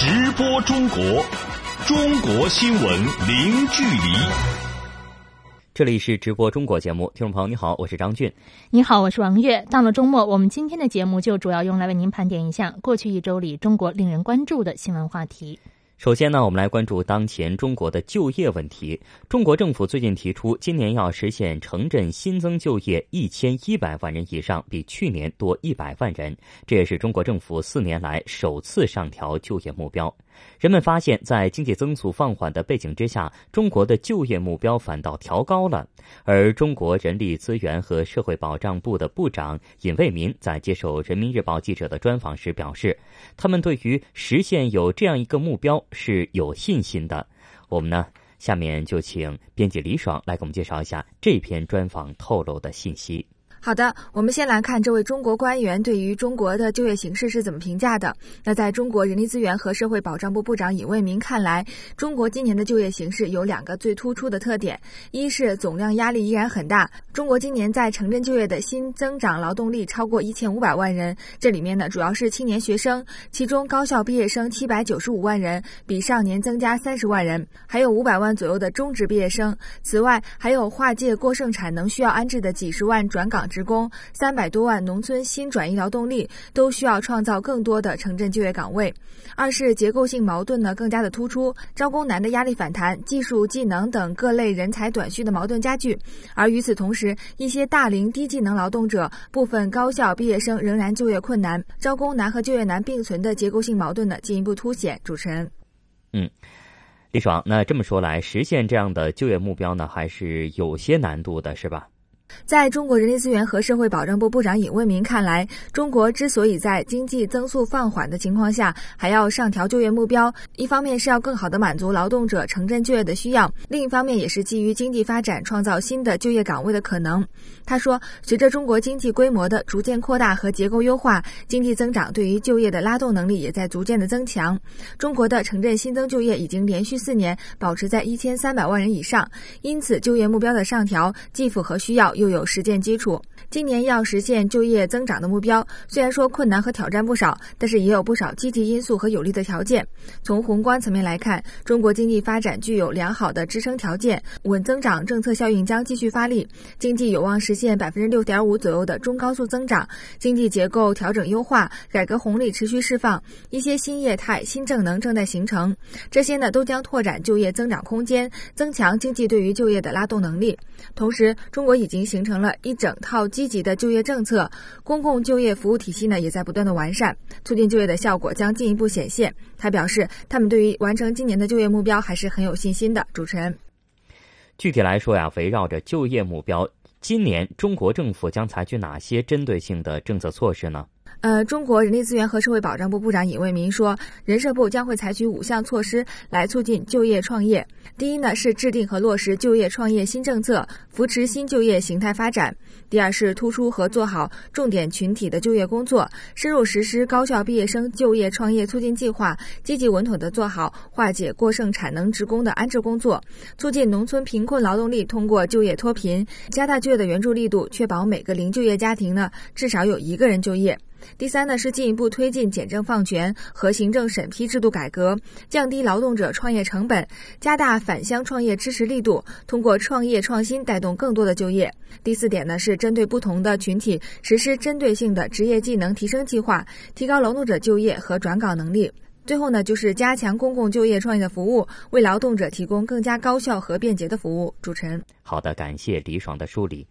直播中国，中国新闻零距离。这里是直播中国节目，听众朋友你好，我是张俊。你好，我是王悦。到了周末，我们今天的节目就主要用来为您盘点一下过去一周里中国令人关注的新闻话题。首先呢，我们来关注当前中国的就业问题。中国政府最近提出，今年要实现城镇新增就业一千一百万人以上，比去年多一百万人。这也是中国政府四年来首次上调就业目标。人们发现，在经济增速放缓的背景之下，中国的就业目标反倒调高了。而中国人力资源和社会保障部的部长尹卫民在接受人民日报记者的专访时表示，他们对于实现有这样一个目标是有信心的。我们呢，下面就请编辑李爽来给我们介绍一下这篇专访透露的信息。好的，我们先来看这位中国官员对于中国的就业形势是怎么评价的。那在中国人力资源和社会保障部部长尹卫民看来，中国今年的就业形势有两个最突出的特点：一是总量压力依然很大，中国今年在城镇就业的新增长劳动力超过一千五百万人，这里面呢主要是青年学生，其中高校毕业生七百九十五万人，比上年增加三十万人，还有五百万左右的中职毕业生。此外，还有跨界过剩产能需要安置的几十万转岗。职工三百多万农村新转移劳动力都需要创造更多的城镇就业岗位。二是结构性矛盾呢更加的突出，招工难的压力反弹，技术技能等各类人才短缺的矛盾加剧。而与此同时，一些大龄低技能劳动者、部分高校毕业生仍然就业困难，招工难和就业难并存的结构性矛盾呢进一步凸显。主持人，嗯，李爽，那这么说来，实现这样的就业目标呢，还是有些难度的，是吧？在中国人力资源和社会保障部部长尹卫民看来，中国之所以在经济增速放缓的情况下还要上调就业目标，一方面是要更好地满足劳动者城镇就业的需要，另一方面也是基于经济发展创造新的就业岗位的可能。他说，随着中国经济规模的逐渐扩大和结构优化，经济增长对于就业的拉动能力也在逐渐的增强。中国的城镇新增就业已经连续四年保持在一千三百万人以上，因此就业目标的上调既符合需要。又有实践基础。今年要实现就业增长的目标，虽然说困难和挑战不少，但是也有不少积极因素和有利的条件。从宏观层面来看，中国经济发展具有良好的支撑条件，稳增长政策效应将继续发力，经济有望实现百分之六点五左右的中高速增长。经济结构调整优化，改革红利持续释放，一些新业态、新政能正在形成，这些呢都将拓展就业增长空间，增强经济对于就业的拉动能力。同时，中国已经形成了一整套。积极的就业政策，公共就业服务体系呢也在不断的完善，促进就业的效果将进一步显现。他表示，他们对于完成今年的就业目标还是很有信心的。主持人，具体来说呀，围绕着就业目标，今年中国政府将采取哪些针对性的政策措施呢？呃，中国人力资源和社会保障部部长尹卫民说，人社部将会采取五项措施来促进就业创业。第一呢，是制定和落实就业创业新政策，扶持新就业形态发展；第二是突出和做好重点群体的就业工作，深入实施高校毕业生就业创业促进计划，积极稳妥地做好化解过剩产能职工的安置工作，促进农村贫困劳动力通过就业脱贫，加大就业的援助力度，确保每个零就业家庭呢至少有一个人就业。第三呢是进一步推进简政放权和行政审批制度改革，降低劳动者创业成本，加大返乡创业支持力度，通过创业创新带动更多的就业。第四点呢是针对不同的群体实施针对性的职业技能提升计划，提高劳动者就业和转岗能力。最后呢就是加强公共就业创业的服务，为劳动者提供更加高效和便捷的服务。主持人，好的，感谢李爽的梳理。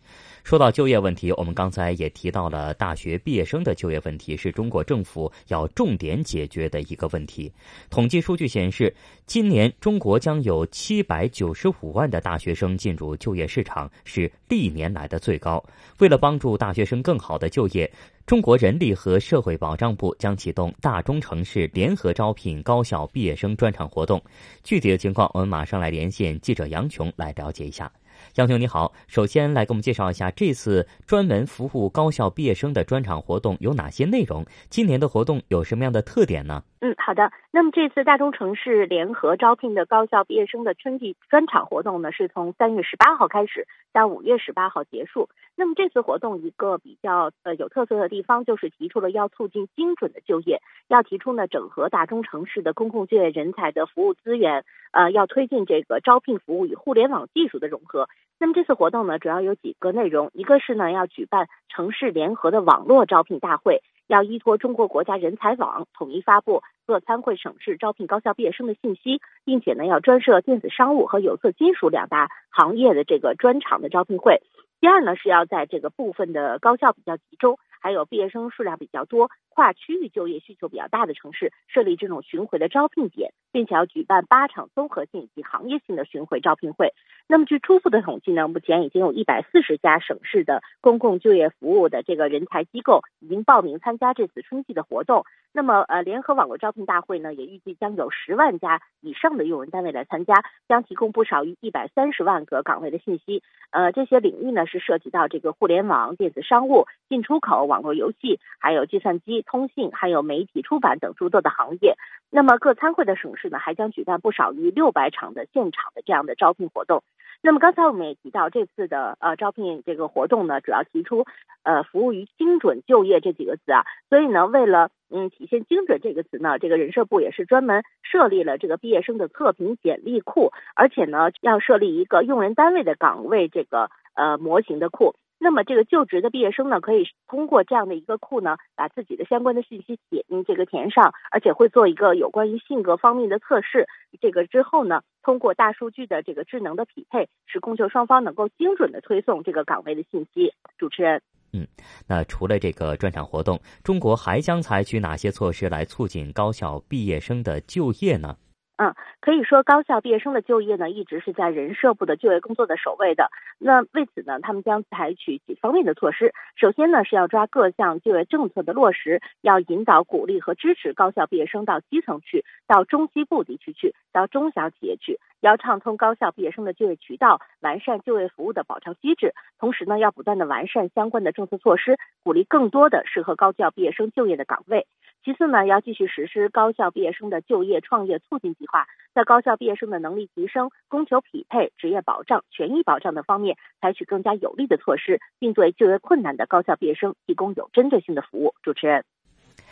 说到就业问题，我们刚才也提到了大学毕业生的就业问题是中国政府要重点解决的一个问题。统计数据显示，今年中国将有七百九十五万的大学生进入就业市场，是历年来的最高。为了帮助大学生更好的就业，中国人力和社会保障部将启动大中城市联合招聘高校毕业生专场活动。具体的情况，我们马上来连线记者杨琼来了解一下。杨兄你好，首先来给我们介绍一下这次专门服务高校毕业生的专场活动有哪些内容？今年的活动有什么样的特点呢？嗯，好的。那么这次大中城市联合招聘的高校毕业生的春季专场活动呢，是从三月十八号开始，到五月十八号结束。那么这次活动一个比较呃有特色的地方，就是提出了要促进精准的就业，要提出呢整合大中城市的公共就业人才的服务资源，呃，要推进这个招聘服务与互联网技术的融合。那么这次活动呢，主要有几个内容，一个是呢要举办城市联合的网络招聘大会。要依托中国国家人才网，统一发布各参会省市招聘高校毕业生的信息，并且呢，要专设电子商务和有色金属两大行业的这个专场的招聘会。第二呢，是要在这个部分的高校比较集中，还有毕业生数量比较多、跨区域就业需求比较大的城市，设立这种巡回的招聘点，并且要举办八场综合性及行业性的巡回招聘会。那么，据初步的统计呢，目前已经有一百四十家省市的公共就业服务的这个人才机构已经报名参加这次春季的活动。那么，呃，联合网络招聘大会呢，也预计将有十万家以上的用人单位来参加，将提供不少于一百三十万个岗位的信息。呃，这些领域呢是涉及到这个互联网、电子商务、进出口、网络游戏，还有计算机、通信，还有媒体出版等诸多的行业。那么，各参会的省市呢，还将举办不少于六百场的现场的这样的招聘活动。那么刚才我们也提到，这次的呃招聘这个活动呢，主要提出呃服务于精准就业这几个词啊，所以呢，为了嗯体现精准这个词呢，这个人社部也是专门设立了这个毕业生的测评简历库，而且呢要设立一个用人单位的岗位这个呃模型的库。那么这个就职的毕业生呢，可以通过这样的一个库呢，把自己的相关的信息填这个填上，而且会做一个有关于性格方面的测试。这个之后呢，通过大数据的这个智能的匹配，使供求双方能够精准的推送这个岗位的信息。主持人，嗯，那除了这个专场活动，中国还将采取哪些措施来促进高校毕业生的就业呢？嗯，可以说高校毕业生的就业呢，一直是在人社部的就业工作的首位的。那为此呢，他们将采取几方面的措施。首先呢，是要抓各项就业政策的落实，要引导、鼓励和支持高校毕业生到基层去，到中西部地区去，到中小企业去，要畅通高校毕业生的就业渠道，完善就业服务的保障机制。同时呢，要不断的完善相关的政策措施，鼓励更多的适合高校毕业生就业的岗位。其次呢，要继续实施高校毕业生的就业创业促进计划，在高校毕业生的能力提升、供求匹配、职业保障、权益保障等方面，采取更加有力的措施，并对就业困难的高校毕业生提供有针对性的服务。主持人，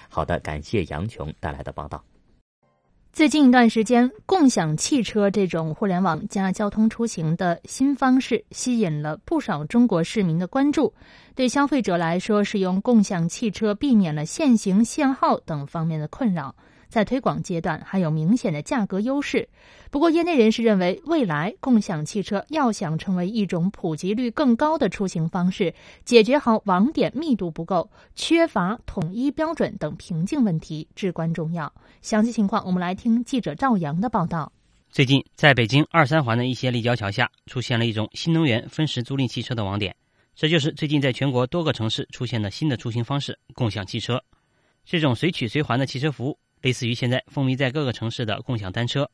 好的，感谢杨琼带来的报道。最近一段时间，共享汽车这种互联网加交通出行的新方式，吸引了不少中国市民的关注。对消费者来说，使用共享汽车避免了限行、限号等方面的困扰。在推广阶段还有明显的价格优势，不过业内人士认为，未来共享汽车要想成为一种普及率更高的出行方式，解决好网点密度不够、缺乏统一标准等瓶颈问题至关重要。详细情况，我们来听记者赵阳的报道。最近，在北京二三环的一些立交桥下，出现了一种新能源分时租赁汽车的网点，这就是最近在全国多个城市出现的新的出行方式——共享汽车。这种随取随还的汽车服务。类似于现在风靡在各个城市的共享单车，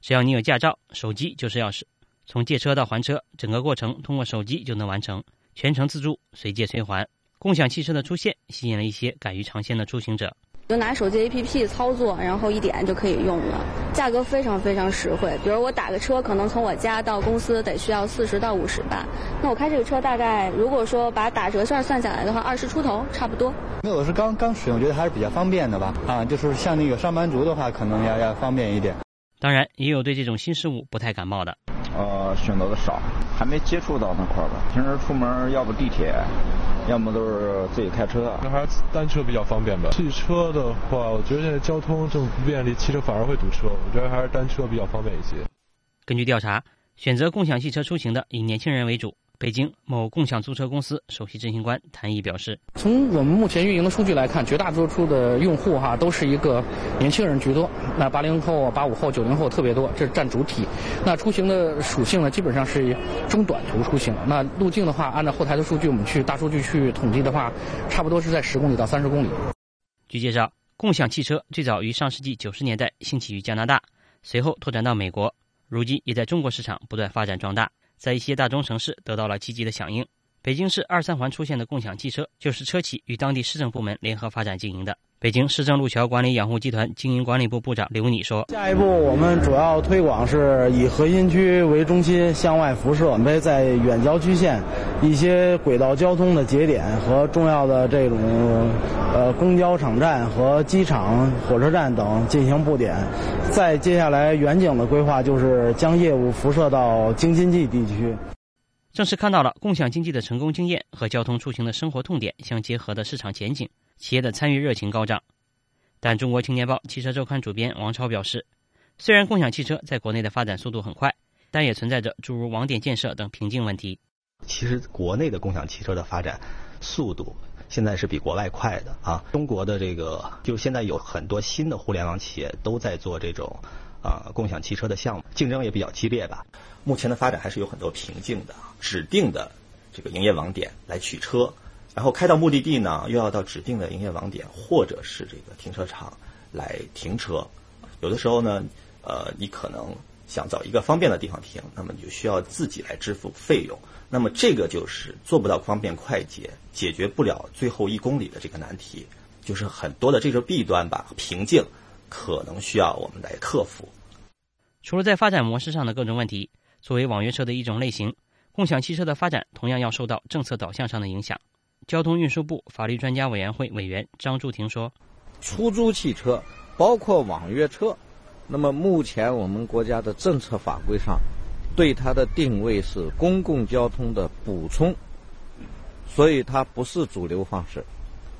只要你有驾照，手机就是钥匙，从借车到还车，整个过程通过手机就能完成，全程自助，随借随还。共享汽车的出现，吸引了一些敢于尝鲜的出行者。就拿手机 APP 操作，然后一点就可以用了，价格非常非常实惠。比如我打个车，可能从我家到公司得需要四十到五十吧，那我开这个车大概，如果说把打折券算下来的话，二十出头差不多。没有，我是刚刚使用，觉得还是比较方便的吧。啊，就是像那个上班族的话，可能要要方便一点。当然，也有对这种新事物不太感冒的。呃，选择的少，还没接触到那块儿吧。平时出门要不地铁，要么都是自己开车。那还是单车比较方便吧。汽车的话，我觉得现在交通这么不便利，汽车反而会堵车。我觉得还是单车比较方便一些。根据调查，选择共享汽车出行的以年轻人为主。北京某共享租车公司首席执行官谭毅表示：“从我们目前运营的数据来看，绝大多数的用户哈都是一个年轻人居多。那八零后、八五后、九零后特别多，这占主体。那出行的属性呢，基本上是中短途出行。那路径的话，按照后台的数据，我们去大数据去统计的话，差不多是在十公里到三十公里。”据介绍，共享汽车最早于上世纪九十年代兴起于加拿大，随后拓展到美国，如今也在中国市场不断发展壮大。在一些大中城市得到了积极的响应。北京市二三环出现的共享汽车，就是车企与当地市政部门联合发展经营的。北京市政路桥管理养护集团经营管理部部长刘拟说：“下一步，我们主要推广是以核心区为中心向外辐射，准备在远郊区县一些轨道交通的节点和重要的这种呃公交场站和机场、火车站等进行布点。再接下来远景的规划就是将业务辐射到京津冀地区。”正是看到了共享经济的成功经验和交通出行的生活痛点相结合的市场前景。企业的参与热情高涨，但中国青年报汽车周刊主编王超表示，虽然共享汽车在国内的发展速度很快，但也存在着诸如网点建设等瓶颈问题。其实国内的共享汽车的发展速度现在是比国外快的啊。中国的这个就现在有很多新的互联网企业都在做这种啊共享汽车的项目，竞争也比较激烈吧。目前的发展还是有很多瓶颈的，指定的这个营业网点来取车。然后开到目的地呢，又要到指定的营业网点或者是这个停车场来停车。有的时候呢，呃，你可能想找一个方便的地方停，那么你就需要自己来支付费用。那么这个就是做不到方便快捷，解决不了最后一公里的这个难题，就是很多的这个弊端吧，瓶颈可能需要我们来克服。除了在发展模式上的各种问题，作为网约车的一种类型，共享汽车的发展同样要受到政策导向上的影响。交通运输部法律专家委员会委员张柱庭说：“出租汽车包括网约车，那么目前我们国家的政策法规上，对它的定位是公共交通的补充，所以它不是主流方式。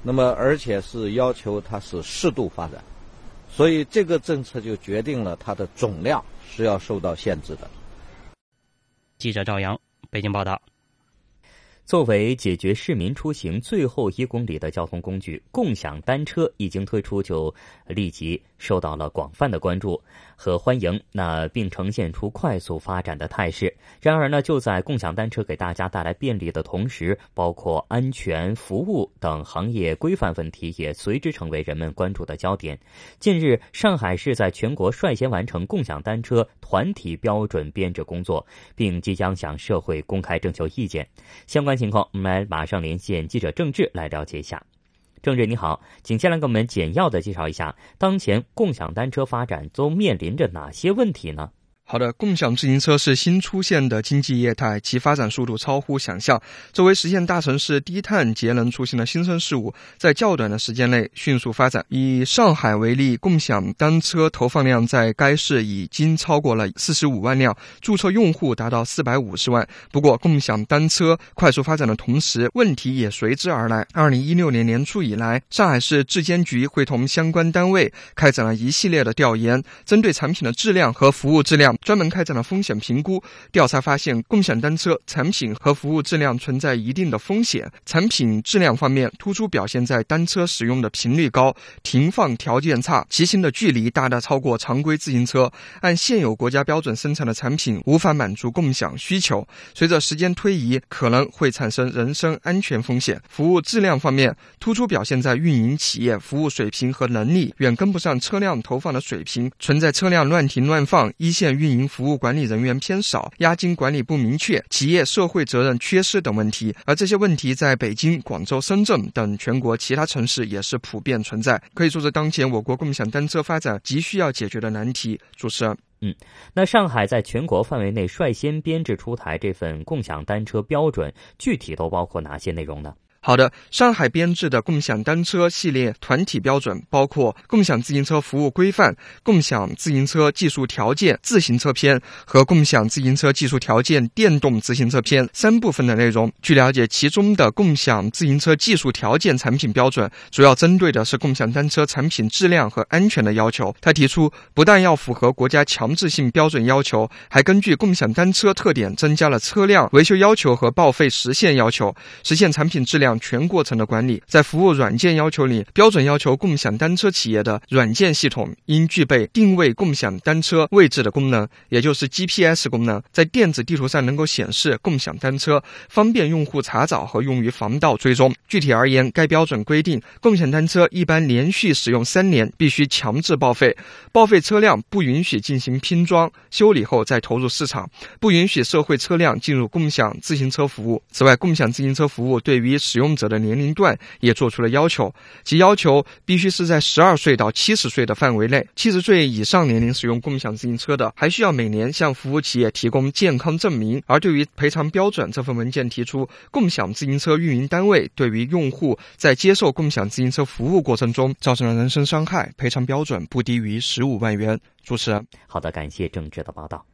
那么而且是要求它是适度发展，所以这个政策就决定了它的总量是要受到限制的。”记者赵阳，北京报道。作为解决市民出行最后一公里的交通工具，共享单车一经推出就立即受到了广泛的关注和欢迎，那并呈现出快速发展的态势。然而呢，就在共享单车给大家带来便利的同时，包括安全、服务等行业规范问题也随之成为人们关注的焦点。近日，上海市在全国率先完成共享单车团体标准编制工作，并即将向社会公开征求意见。相关。情况，我们来马上连线记者郑智来了解一下。郑智你好，请先来给我们简要的介绍一下，当前共享单车发展都面临着哪些问题呢？好的，共享自行车是新出现的经济业态，其发展速度超乎想象。作为实现大城市低碳节能出行的新生事物，在较短的时间内迅速发展。以上海为例，共享单车投放量在该市已经超过了四十五万辆，注册用户达到四百五十万。不过，共享单车快速发展的同时，问题也随之而来。二零一六年年初以来，上海市质监局会同相关单位开展了一系列的调研，针对产品的质量和服务质量。专门开展了风险评估调查，发现共享单车产品和服务质量存在一定的风险。产品质量方面，突出表现在单车使用的频率高、停放条件差、骑行的距离大大超过常规自行车。按现有国家标准生产的产品无法满足共享需求。随着时间推移，可能会产生人身安全风险。服务质量方面，突出表现在运营企业服务水平和能力远跟不上车辆投放的水平，存在车辆乱停乱放、一线运。运营服务管理人员偏少、押金管理不明确、企业社会责任缺失等问题，而这些问题在北京、广州、深圳等全国其他城市也是普遍存在，可以说是当前我国共享单车发展急需要解决的难题。主持人，嗯，那上海在全国范围内率先编制出台这份共享单车标准，具体都包括哪些内容呢？好的，上海编制的共享单车系列团体标准包括《共享自行车服务规范》《共享自行车技术条件自行车篇》和《共享自行车技术条件电动自行车篇》三部分的内容。据了解，其中的共享自行车技术条件产品标准主要针对的是共享单车产品质量和安全的要求。他提出，不但要符合国家强制性标准要求，还根据共享单车特点增加了车辆维修要求和报废时限要求，实现产品质量。全过程的管理。在服务软件要求里，标准要求共享单车企业的软件系统应具备定位共享单车位置的功能，也就是 GPS 功能，在电子地图上能够显示共享单车，方便用户查找和用于防盗追踪。具体而言，该标准规定，共享单车一般连续使用三年必须强制报废，报废车辆不允许进行拼装修理后再投入市场，不允许社会车辆进入共享自行车服务。此外，共享自行车服务对于使使用者的年龄段也做出了要求，即要求必须是在十二岁到七十岁的范围内，七十岁以上年龄使用共享自行车的，还需要每年向服务企业提供健康证明。而对于赔偿标准，这份文件提出，共享自行车运营单位对于用户在接受共享自行车服务过程中造成了人身伤害，赔偿标准不低于十五万元。主持人，好的，感谢郑智的报道。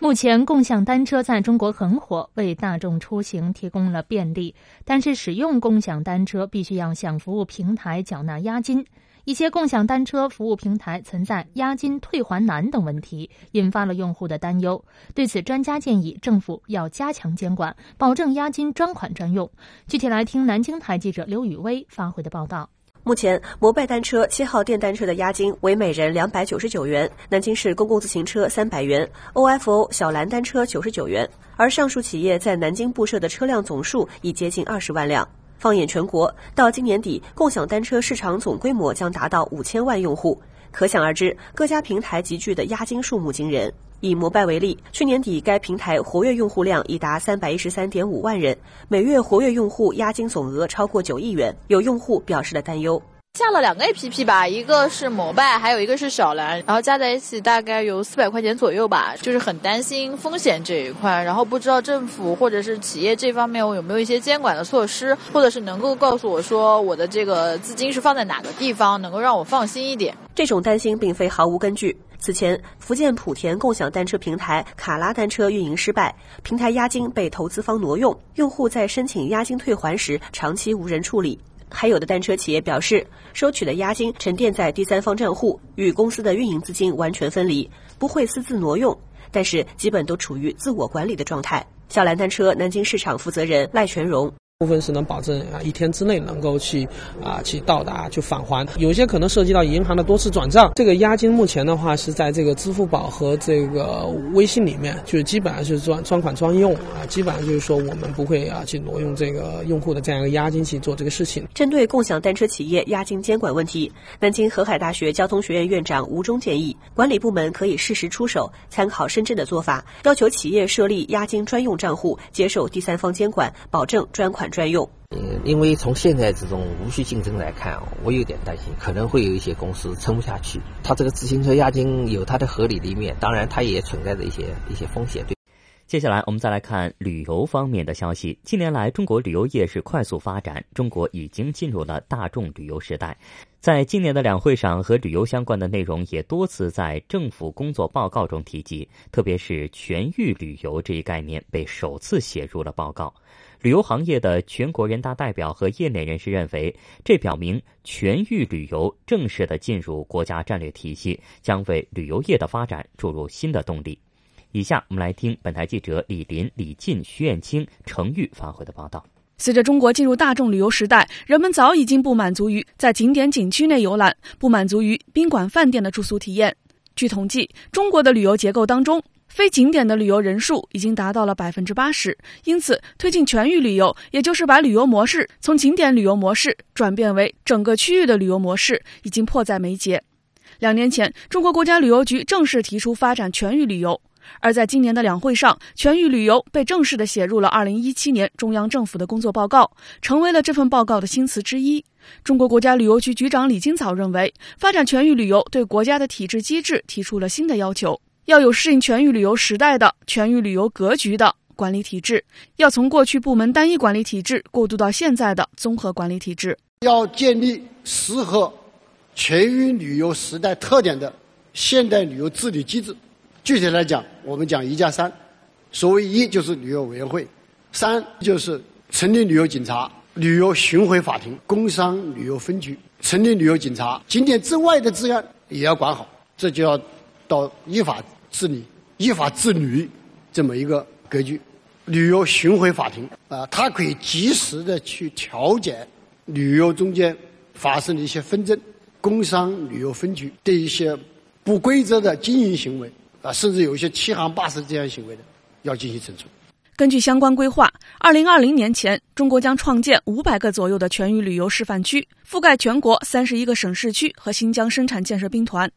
目前，共享单车在中国很火，为大众出行提供了便利。但是，使用共享单车必须要向服务平台缴纳押金。一些共享单车服务平台存在押金退还难等问题，引发了用户的担忧。对此，专家建议政府要加强监管，保证押金专款专用。具体来听南京台记者刘雨薇发回的报道。目前，摩拜单车七号电单车的押金为每人两百九十九元，南京市公共自行车三百元，OFO 小蓝单车九十九元。而上述企业在南京布设的车辆总数已接近二十万辆。放眼全国，到今年底，共享单车市场总规模将达到五千万用户。可想而知，各家平台集聚的押金数目惊人。以摩拜为例，去年底该平台活跃用户量已达三百一十三点五万人，每月活跃用户押金总额超过九亿元。有用户表示了担忧。下了两个 A P P 吧，一个是摩拜，还有一个是小蓝，然后加在一起大概有四百块钱左右吧，就是很担心风险这一块，然后不知道政府或者是企业这方面有没有一些监管的措施，或者是能够告诉我说我的这个资金是放在哪个地方，能够让我放心一点。这种担心并非毫无根据。此前，福建莆田共享单车平台卡拉单车运营失败，平台押金被投资方挪用，用户在申请押金退还时长期无人处理。还有的单车企业表示，收取的押金沉淀在第三方账户，与公司的运营资金完全分离，不会私自挪用，但是基本都处于自我管理的状态。小蓝单车南京市场负责人赖全荣。部分是能保证啊一天之内能够去啊去到达去返还，有些可能涉及到银行的多次转账。这个押金目前的话是在这个支付宝和这个微信里面，就是基本上是专专款专用啊，基本上就是说我们不会啊去挪用这个用户的这样一个押金去做这个事情。针对共享单车企业押金监管问题，南京河海大学交通学院院长吴忠建议，管理部门可以适时出手，参考深圳的做法，要求企业设立押金专用账户，接受第三方监管，保证专款。专用，嗯，因为从现在这种无序竞争来看，我有点担心，可能会有一些公司撑不下去。它这个自行车押金有它的合理的一面，当然它也存在着一些一些风险。对，接下来我们再来看旅游方面的消息。近年来，中国旅游业是快速发展，中国已经进入了大众旅游时代。在今年的两会上，和旅游相关的内容也多次在政府工作报告中提及，特别是全域旅游这一概念被首次写入了报告。旅游行业的全国人大代表和业内人士认为，这表明全域旅游正式的进入国家战略体系，将为旅游业的发展注入新的动力。以下我们来听本台记者李林、李进、徐艳青、程玉发回的报道。随着中国进入大众旅游时代，人们早已经不满足于在景点景区内游览，不满足于宾馆饭店的住宿体验。据统计，中国的旅游结构当中，非景点的旅游人数已经达到了百分之八十，因此推进全域旅游，也就是把旅游模式从景点旅游模式转变为整个区域的旅游模式，已经迫在眉睫。两年前，中国国家旅游局正式提出发展全域旅游，而在今年的两会上，全域旅游被正式的写入了二零一七年中央政府的工作报告，成为了这份报告的新词之一。中国国家旅游局局长李金草认为，发展全域旅游对国家的体制机制提出了新的要求。要有适应全域旅游时代的全域旅游格局的管理体制，要从过去部门单一管理体制过渡到现在的综合管理体制。要建立适合全域旅游时代特点的现代旅游治理机制。具体来讲，我们讲一加三。所谓一就是旅游委员会，三就是成立旅游警察、旅游巡回法庭、工商旅游分局，成立旅游警察，景点之外的治安也要管好。这就要到依法。治理依法治旅这么一个格局，旅游巡回法庭啊，它可以及时的去调解旅游中间发生的一些纷争，工商旅游分局对一些不规则的经营行为啊，甚至有一些欺行霸市这样行为的，要进行惩处。根据相关规划，二零二零年前，中国将创建五百个左右的全域旅游示范区，覆盖全国三十一个省市区和新疆生产建设兵团。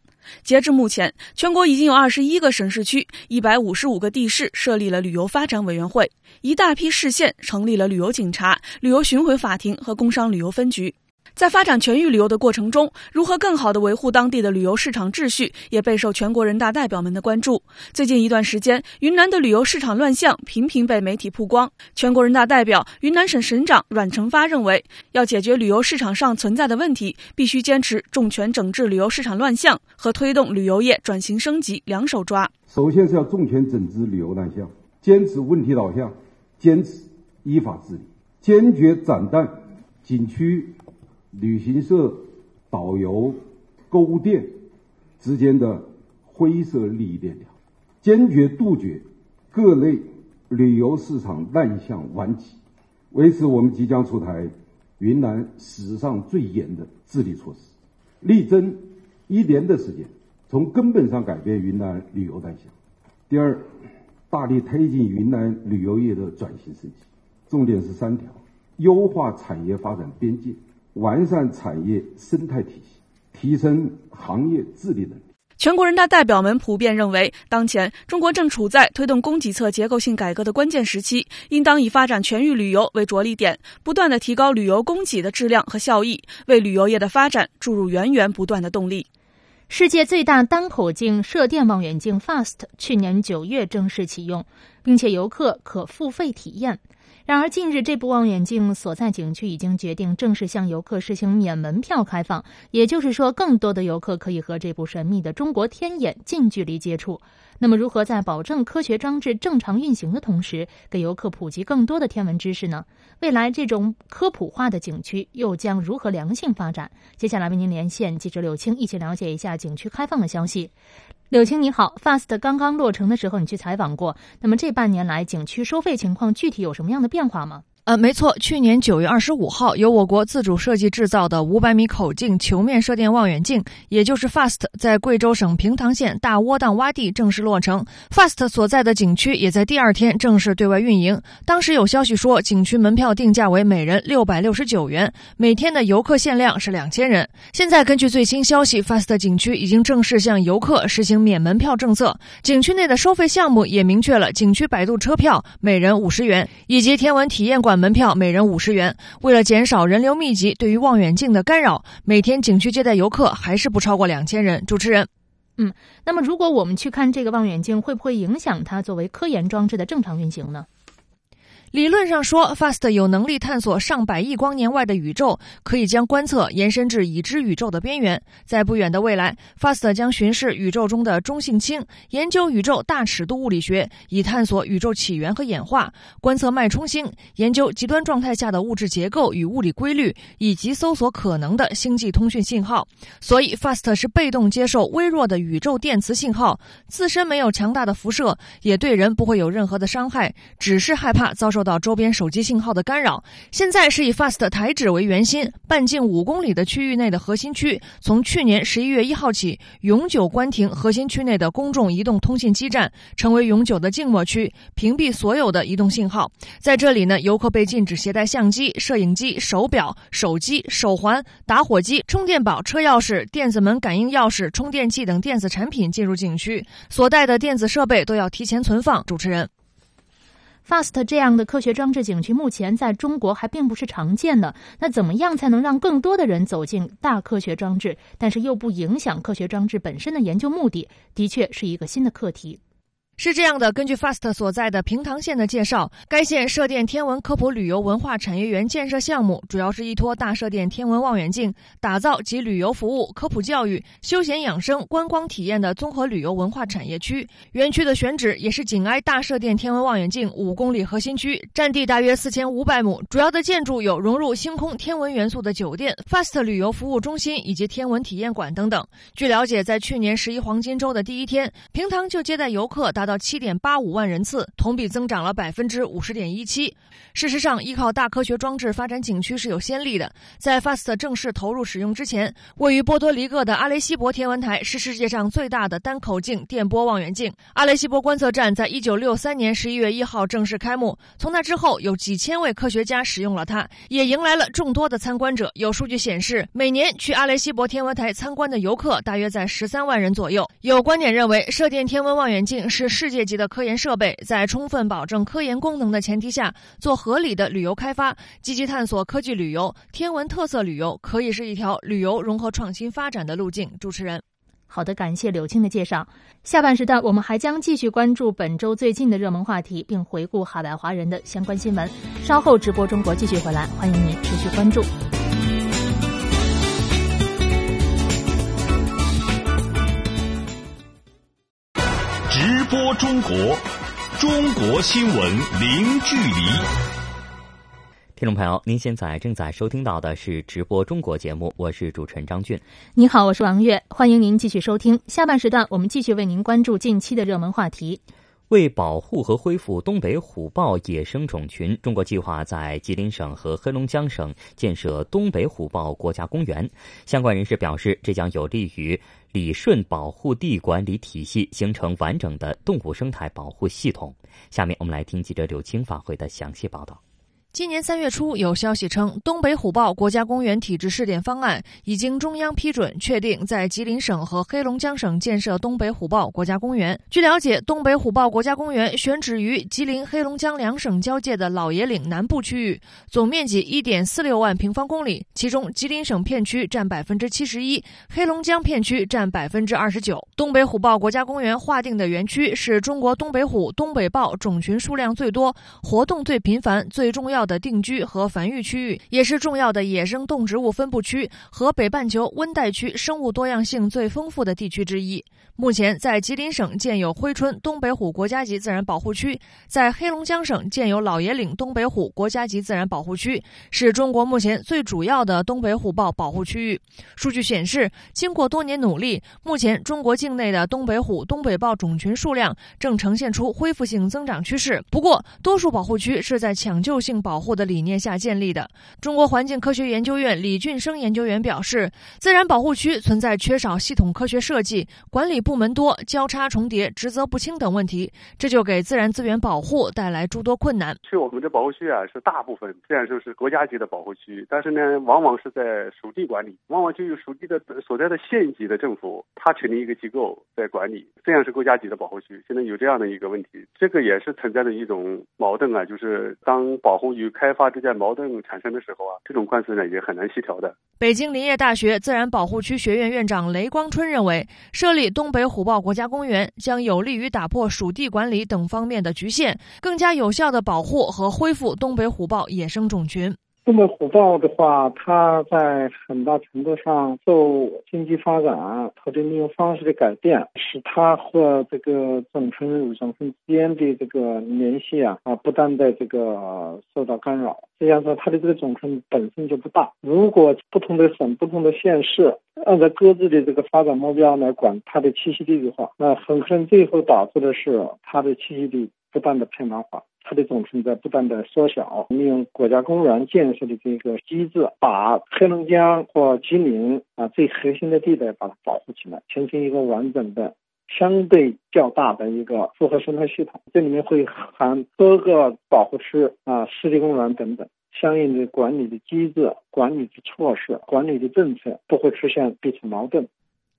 截至目前，全国已经有二十一个省市区、一百五十五个地市设立了旅游发展委员会，一大批市县成立了旅游警察、旅游巡回法庭和工商旅游分局。在发展全域旅游的过程中，如何更好地维护当地的旅游市场秩序，也备受全国人大代表们的关注。最近一段时间，云南的旅游市场乱象频频被媒体曝光。全国人大代表、云南省省长阮成发认为，要解决旅游市场上存在的问题，必须坚持重拳整治旅游市场乱象和推动旅游业转型升级两手抓。首先是要重拳整治旅游乱象，坚持问题导向，坚持依法治理，坚决斩断景区。旅行社、导游、购物店之间的灰色利益链条，坚决杜绝各类旅游市场乱象顽疾，维持我们即将出台云南史上最严的治理措施，力争一年的时间从根本上改变云南旅游乱象。第二，大力推进云南旅游业的转型升级，重点是三条：优化产业发展边界。完善产业生态体系，提升行业治理能力。全国人大代表们普遍认为，当前中国正处在推动供给侧结构性改革的关键时期，应当以发展全域旅游为着力点，不断的提高旅游供给的质量和效益，为旅游业的发展注入源源不断的动力。世界最大单口径射电望远镜 FAST 去年九月正式启用，并且游客可付费体验。然而，近日这部望远镜所在景区已经决定正式向游客实行免门票开放，也就是说，更多的游客可以和这部神秘的中国天眼近距离接触。那么，如何在保证科学装置正常运行的同时，给游客普及更多的天文知识呢？未来这种科普化的景区又将如何良性发展？接下来为您连线记者柳青，一起了解一下景区开放的消息。柳青你好，FAST 刚刚落成的时候，你去采访过。那么这半年来，景区收费情况具体有什么样的变化吗？呃，没错，去年九月二十五号，由我国自主设计制造的五百米口径球面射电望远镜，也就是 FAST，在贵州省平塘县大窝凼洼地正式落成。FAST 所在的景区也在第二天正式对外运营。当时有消息说，景区门票定价为每人六百六十九元，每天的游客限量是两千人。现在根据最新消息，FAST 景区已经正式向游客实行免门票政策。景区内的收费项目也明确了，景区摆渡车票每人五十元，以及天文体验馆。门票每人五十元。为了减少人流密集对于望远镜的干扰，每天景区接待游客还是不超过两千人。主持人，嗯，那么如果我们去看这个望远镜，会不会影响它作为科研装置的正常运行呢？理论上说，FAST 有能力探索上百亿光年外的宇宙，可以将观测延伸至已知宇宙的边缘。在不远的未来，FAST 将巡视宇宙中的中性氢，研究宇宙大尺度物理学，以探索宇宙起源和演化；观测脉冲星，研究极端状态下的物质结构与物理规律，以及搜索可能的星际通讯信号。所以，FAST 是被动接受微弱的宇宙电磁信号，自身没有强大的辐射，也对人不会有任何的伤害，只是害怕遭受。到周边手机信号的干扰。现在是以 FAST 台址为圆心，半径五公里的区域内的核心区，从去年十一月一号起，永久关停核心区内的公众移动通信基站，成为永久的静默区，屏蔽所有的移动信号。在这里呢，游客被禁止携带相机、摄影机、手表、手机、手环、打火机、充电宝、车钥匙、电子门感应钥匙、充电器等电子产品进入景区，所带的电子设备都要提前存放。主持人。FAST 这样的科学装置景区目前在中国还并不是常见的。那怎么样才能让更多的人走进大科学装置，但是又不影响科学装置本身的研究目的？的确是一个新的课题。是这样的，根据 FAST 所在的平塘县的介绍，该县射电天文科普旅游文化产业园建设项目主要是依托大射电天文望远镜，打造集旅游服务、科普教育、休闲养生、观光体验的综合旅游文化产业区。园区的选址也是紧挨大射电天文望远镜五公里核心区，占地大约四千五百亩。主要的建筑有融入星空天文元素的酒店、FAST 旅游服务中心以及天文体验馆等等。据了解，在去年十一黄金周的第一天，平塘就接待游客达。到七点八五万人次，同比增长了百分之五十点一七。事实上，依靠大科学装置发展景区是有先例的。在 FAST 正式投入使用之前，位于波多黎各的阿雷西博天文台是世界上最大的单口径电波望远镜。阿雷西博观测站在一九六三年十一月一号正式开幕，从那之后有几千位科学家使用了它，也迎来了众多的参观者。有数据显示，每年去阿雷西博天文台参观的游客大约在十三万人左右。有观点认为，射电天文望远镜是世界级的科研设备，在充分保证科研功能的前提下，做合理的旅游开发，积极探索科技旅游、天文特色旅游，可以是一条旅游融合创新发展的路径。主持人，好的，感谢柳青的介绍。下半时段，我们还将继续关注本周最近的热门话题，并回顾海外华人的相关新闻。稍后直播中国继续回来，欢迎您持续关注。播中国，中国新闻零距离。听众朋友，您现在正在收听到的是直播中国节目，我是主持人张俊。你好，我是王悦，欢迎您继续收听下半时段，我们继续为您关注近期的热门话题。为保护和恢复东北虎豹野生种群，中国计划在吉林省和黑龙江省建设东北虎豹国家公园。相关人士表示，这将有利于理顺保护地管理体系，形成完整的动物生态保护系统。下面我们来听记者柳青发回的详细报道。今年三月初，有消息称，东北虎豹国家公园体制试点方案已经中央批准，确定在吉林省和黑龙江省建设东北虎豹国家公园。据了解，东北虎豹国家公园选址于吉林、黑龙江两省交界的老爷岭南部区域，总面积一点四六万平方公里，其中吉林省片区占百分之七十一，黑龙江片区占百分之二十九。东北虎豹国家公园划定的园区是中国东北虎、东北豹种群数量最多、活动最频繁、最重要。的定居和繁育区域，也是重要的野生动植物分布区和北半球温带区生物多样性最丰富的地区之一。目前，在吉林省建有珲春东北虎国家级自然保护区，在黑龙江省建有老爷岭东北虎国家级自然保护区，是中国目前最主要的东北虎豹保护区域。数据显示，经过多年努力，目前中国境内的东北虎、东北豹种群数量正呈现出恢复性增长趋势。不过，多数保护区是在抢救性保护的理念下建立的。中国环境科学研究院李俊生研究员表示，自然保护区存在缺少系统科学设计、管理。部门多、交叉重叠、职责不清等问题，这就给自然资源保护带来诸多困难。是我们的保护区啊，是大部分虽然说是国家级的保护区，但是呢，往往是在属地管理，往往就有属地的所在的县级的政府，他成立一个机构在管理，这样是国家级的保护区。现在有这样的一个问题，这个也是存在的一种矛盾啊，就是当保护与开发之间矛盾产生的时候啊，这种官司呢也很难协调的。北京林业大学自然保护区学院院长雷光春认为，设立东北。北虎豹国家公园将有利于打破属地管理等方面的局限，更加有效地保护和恢复东北虎豹野生种群。东北虎豹的话，它在很大程度上受经济发展、特征利用方式的改变，使它和这个种群与种之间的这个联系啊啊，不断的这个受到干扰。这样说，它的这个种群本身就不大。如果不同的省、不同的县市按照各自的这个发展目标来管它的栖息地的话，那很可能最后导致的是它的栖息地不断的片面化。它的总存在不断的缩小，利用国家公园建设的这个机制，把黑龙江或吉林啊最核心的地带把它保护起来，形成一个完整的、相对较大的一个复合生态系统。这里面会含多个保护区啊、湿地公园等等，相应的管理的机制、管理的措施、管理的政策不会出现彼此矛盾。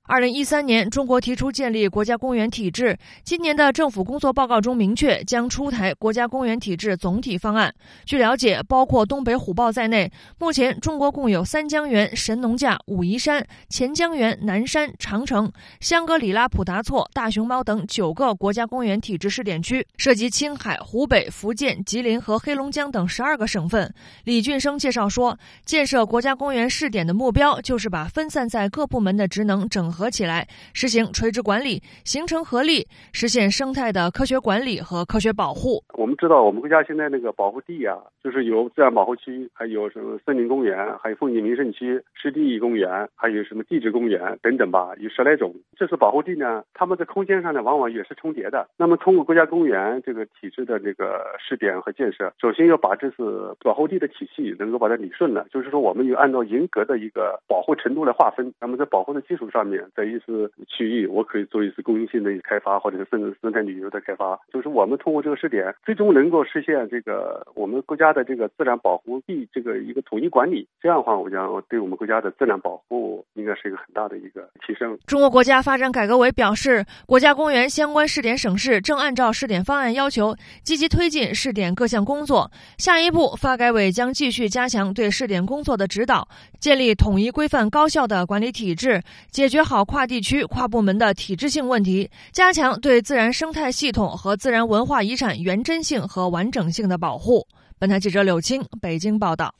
二零一三年，中国提出建立国家公园体制。今年的政府工作报告中明确，将出台国家公园体制总体方案。据了解，包括东北虎豹在内，目前中国共有三江源、神农架、武夷山、钱江源、南山、长城、香格里拉、普达措、大熊猫等九个国家公园体制试点区，涉及青海、湖北、福建、吉林和黑龙江等十二个省份。李俊生介绍说，建设国家公园试点的目标就是把分散在各部门的职能整合。合起来，实行垂直管理，形成合力，实现生态的科学管理和科学保护。我们知道，我们国家现在那个保护地啊，就是有自然保护区，还有什么森林公园，还有风景名胜区、湿地公园，还有什么地质公园等等吧，有十来种。这次保护地呢，它们在空间上呢，往往也是重叠的。那么，通过国家公园这个体制的这个试点和建设，首先要把这次保护地的体系能够把它理顺了，就是说，我们有按照严格的一个保护程度来划分。那么，在保护的基础上面，在一次区域，我可以做一次公益性的一开发，或者是生生态旅游的开发。就是我们通过这个试点，最终能够实现这个我们国家的这个自然保护地这个一个统一管理。这样的话，我讲对我们国家的自然保护应该是一个很大的一个提升。中国国家发展改革委表示，国家公园相关试点省市正按照试点方案要求，积极推进试点各项工作。下一步，发改委将继续加强对试点工作的指导，建立统一规范高效的管理体制，解决好跨地区、跨部门的体制性问题，加强对自然生态系统和自然文化遗产原真性和完整性的保护。本台记者柳青北京报道。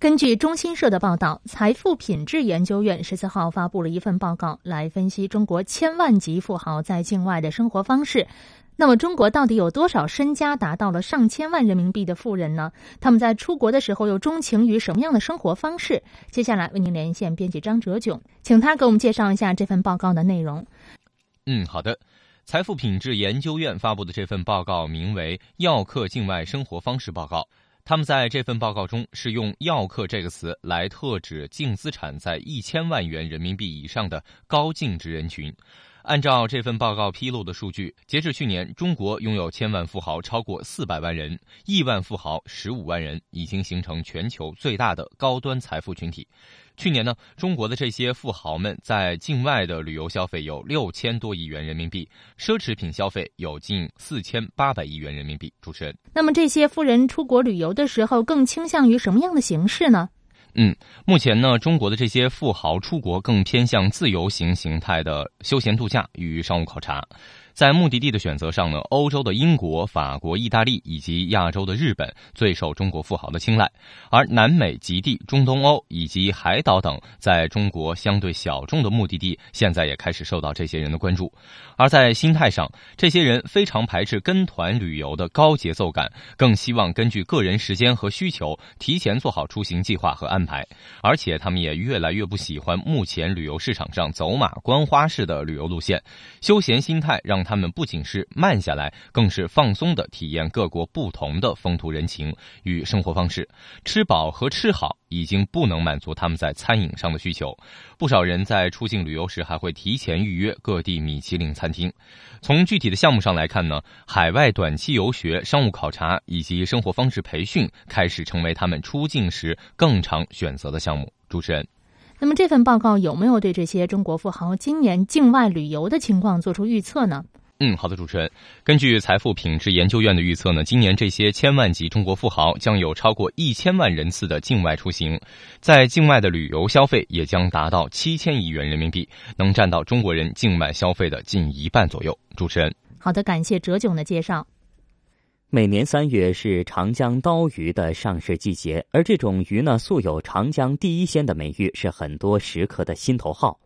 根据中新社的报道，财富品质研究院十四号发布了一份报告，来分析中国千万级富豪在境外的生活方式。那么，中国到底有多少身家达到了上千万人民币的富人呢？他们在出国的时候又钟情于什么样的生活方式？接下来为您连线编辑张哲炯，请他给我们介绍一下这份报告的内容。嗯，好的。财富品质研究院发布的这份报告名为《药客境外生活方式报告》。他们在这份报告中是用“药客”这个词来特指净资产在一千万元人民币以上的高净值人群。按照这份报告披露的数据，截至去年，中国拥有千万富豪超过四百万人，亿万富豪十五万人，已经形成全球最大的高端财富群体。去年呢，中国的这些富豪们在境外的旅游消费有六千多亿元人民币，奢侈品消费有近四千八百亿元人民币。主持人，那么这些富人出国旅游的时候，更倾向于什么样的形式呢？嗯，目前呢，中国的这些富豪出国更偏向自由行形态的休闲度假与商务考察。在目的地的选择上呢，欧洲的英国、法国、意大利以及亚洲的日本最受中国富豪的青睐，而南美极地、中东欧以及海岛等在中国相对小众的目的地，现在也开始受到这些人的关注。而在心态上，这些人非常排斥跟团旅游的高节奏感，更希望根据个人时间和需求提前做好出行计划和安排。而且他们也越来越不喜欢目前旅游市场上走马观花式的旅游路线，休闲心态让。他们不仅是慢下来，更是放松的体验各国不同的风土人情与生活方式。吃饱和吃好已经不能满足他们在餐饮上的需求。不少人在出境旅游时还会提前预约各地米其林餐厅。从具体的项目上来看呢，海外短期游学、商务考察以及生活方式培训开始成为他们出境时更常选择的项目。主持人。那么这份报告有没有对这些中国富豪今年境外旅游的情况做出预测呢？嗯，好的，主持人。根据财富品质研究院的预测呢，今年这些千万级中国富豪将有超过一千万人次的境外出行，在境外的旅游消费也将达到七千亿元人民币，能占到中国人境外消费的近一半左右。主持人，好的，感谢哲炯的介绍。每年三月是长江刀鱼的上市季节，而这种鱼呢，素有“长江第一鲜”的美誉，是很多食客的心头好。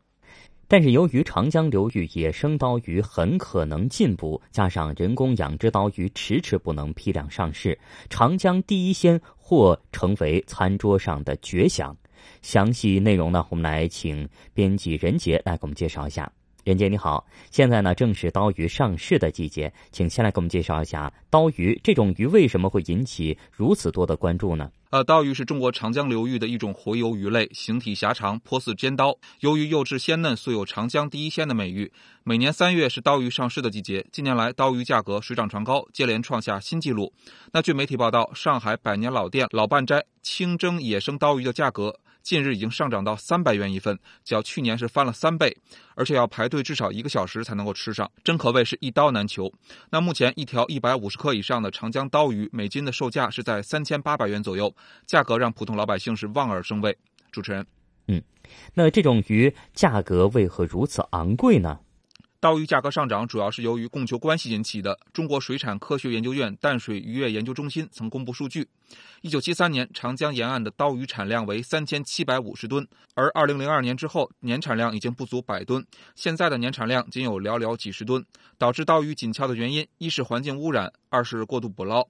但是由于长江流域野生刀鱼很可能禁捕，加上人工养殖刀鱼迟迟不能批量上市，长江第一鲜或成为餐桌上的绝响。详细内容呢，我们来请编辑任杰来给我们介绍一下。任杰你好，现在呢正是刀鱼上市的季节，请先来给我们介绍一下刀鱼这种鱼为什么会引起如此多的关注呢？呃，刀鱼是中国长江流域的一种洄游鱼类，形体狭长，颇似尖刀。由于幼稚鲜嫩，素有“长江第一鲜”的美誉。每年三月是刀鱼上市的季节，近年来刀鱼价格水涨船高，接连创下新纪录。那据媒体报道，上海百年老店老半斋清蒸野生刀鱼的价格。近日已经上涨到三百元一份，较去年是翻了三倍，而且要排队至少一个小时才能够吃上，真可谓是一刀难求。那目前一条一百五十克以上的长江刀鱼，每斤的售价是在三千八百元左右，价格让普通老百姓是望而生畏。主持人，嗯，那这种鱼价格为何如此昂贵呢？刀鱼价格上涨主要是由于供求关系引起的。中国水产科学研究院淡水渔业研究中心曾公布数据：一九七三年长江沿岸的刀鱼产量为三千七百五十吨，而二零零二年之后年产量已经不足百吨，现在的年产量仅有寥寥几十吨。导致刀鱼紧俏的原因，一是环境污染，二是过度捕捞。